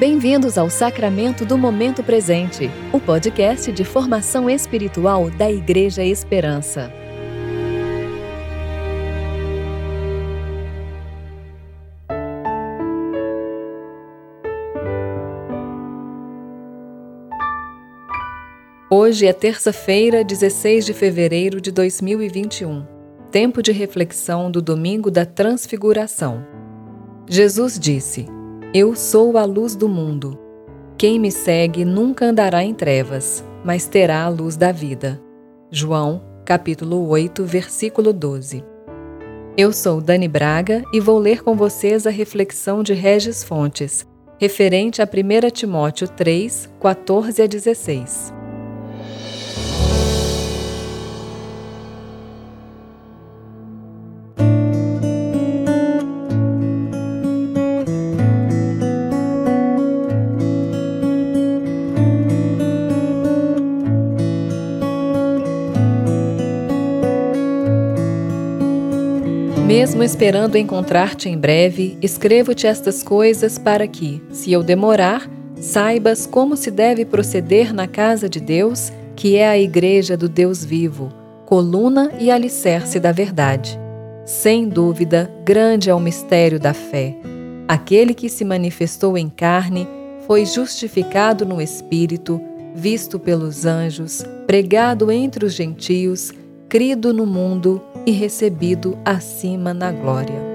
Bem-vindos ao Sacramento do Momento Presente, o podcast de formação espiritual da Igreja Esperança. Hoje é terça-feira, 16 de fevereiro de 2021, tempo de reflexão do domingo da Transfiguração. Jesus disse: eu sou a luz do mundo. Quem me segue nunca andará em trevas, mas terá a luz da vida. João, capítulo 8, versículo 12. Eu sou Dani Braga e vou ler com vocês a reflexão de Regis Fontes, referente a 1 Timóteo 3, 14 a 16. Mesmo esperando encontrar-te em breve, escrevo-te estas coisas para que, se eu demorar, saibas como se deve proceder na casa de Deus, que é a igreja do Deus vivo, coluna e alicerce da verdade. Sem dúvida, grande é o mistério da fé. Aquele que se manifestou em carne foi justificado no Espírito, visto pelos anjos, pregado entre os gentios, crido no mundo e recebido acima na glória.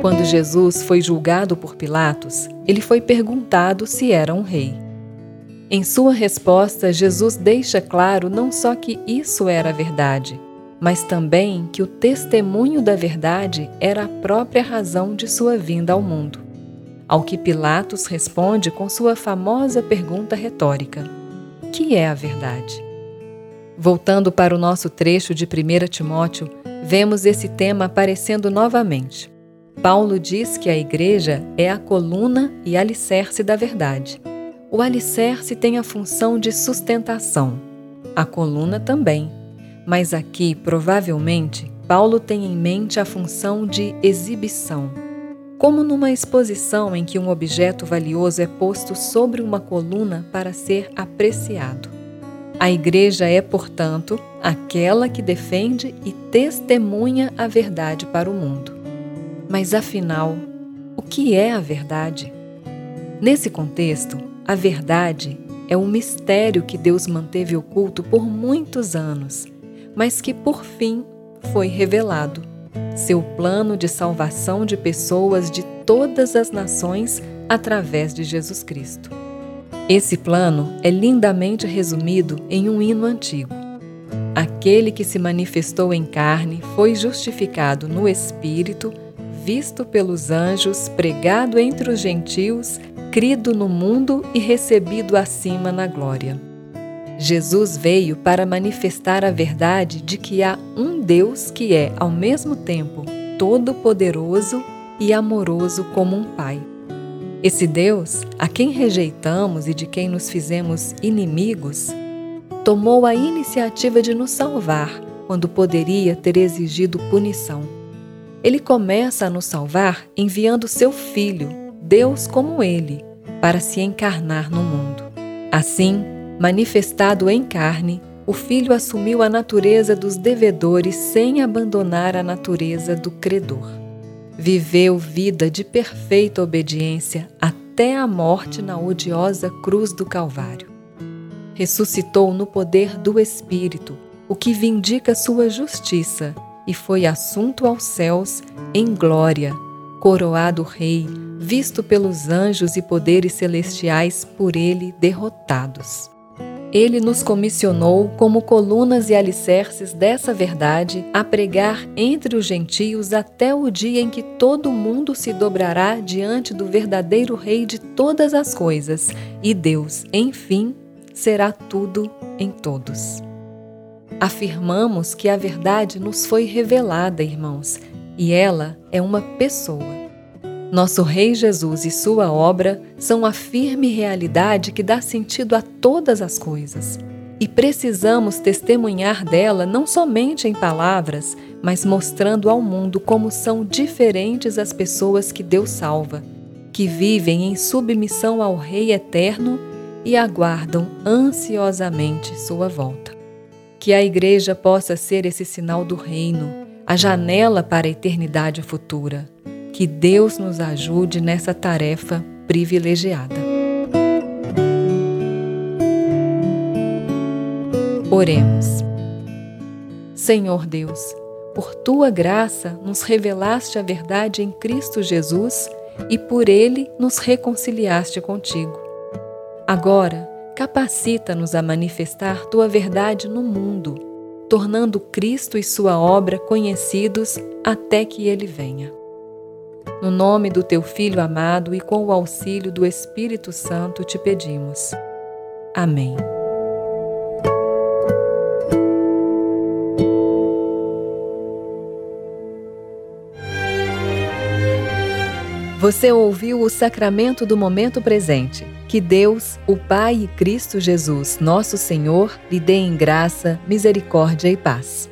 Quando Jesus foi julgado por Pilatos, ele foi perguntado se era um rei. Em sua resposta, Jesus deixa claro não só que isso era verdade, mas também que o testemunho da verdade era a própria razão de sua vinda ao mundo. Ao que Pilatos responde com sua famosa pergunta retórica: que é a verdade? Voltando para o nosso trecho de 1 Timóteo, vemos esse tema aparecendo novamente. Paulo diz que a igreja é a coluna e alicerce da verdade. O alicerce tem a função de sustentação, a coluna também. Mas aqui, provavelmente, Paulo tem em mente a função de exibição como numa exposição em que um objeto valioso é posto sobre uma coluna para ser apreciado. A Igreja é, portanto, aquela que defende e testemunha a verdade para o mundo. Mas afinal, o que é a verdade? Nesse contexto, a verdade é um mistério que Deus manteve oculto por muitos anos, mas que por fim foi revelado seu plano de salvação de pessoas de todas as nações através de Jesus Cristo. Esse plano é lindamente resumido em um hino antigo. Aquele que se manifestou em carne foi justificado no Espírito, visto pelos anjos, pregado entre os gentios, crido no mundo e recebido acima na glória. Jesus veio para manifestar a verdade de que há um Deus que é, ao mesmo tempo, todo-poderoso e amoroso como um Pai. Esse Deus, a quem rejeitamos e de quem nos fizemos inimigos, tomou a iniciativa de nos salvar quando poderia ter exigido punição. Ele começa a nos salvar enviando seu Filho, Deus como Ele, para se encarnar no mundo. Assim, Manifestado em carne, o Filho assumiu a natureza dos devedores sem abandonar a natureza do credor. Viveu vida de perfeita obediência até a morte na odiosa cruz do Calvário. Ressuscitou no poder do Espírito, o que vindica sua justiça, e foi assunto aos céus em glória, coroado Rei, visto pelos anjos e poderes celestiais por ele derrotados. Ele nos comissionou, como colunas e alicerces dessa verdade, a pregar entre os gentios até o dia em que todo mundo se dobrará diante do verdadeiro Rei de todas as coisas, e Deus, enfim, será tudo em todos. Afirmamos que a verdade nos foi revelada, irmãos, e ela é uma pessoa. Nosso Rei Jesus e sua obra são a firme realidade que dá sentido a todas as coisas. E precisamos testemunhar dela não somente em palavras, mas mostrando ao mundo como são diferentes as pessoas que Deus salva, que vivem em submissão ao Rei eterno e aguardam ansiosamente sua volta. Que a Igreja possa ser esse sinal do Reino, a janela para a eternidade futura. Que Deus nos ajude nessa tarefa privilegiada. Oremos. Senhor Deus, por tua graça nos revelaste a verdade em Cristo Jesus e por ele nos reconciliaste contigo. Agora, capacita-nos a manifestar tua verdade no mundo, tornando Cristo e sua obra conhecidos até que ele venha. No nome do teu Filho amado e com o auxílio do Espírito Santo te pedimos. Amém. Você ouviu o sacramento do momento presente. Que Deus, o Pai e Cristo Jesus, nosso Senhor, lhe dê em graça, misericórdia e paz.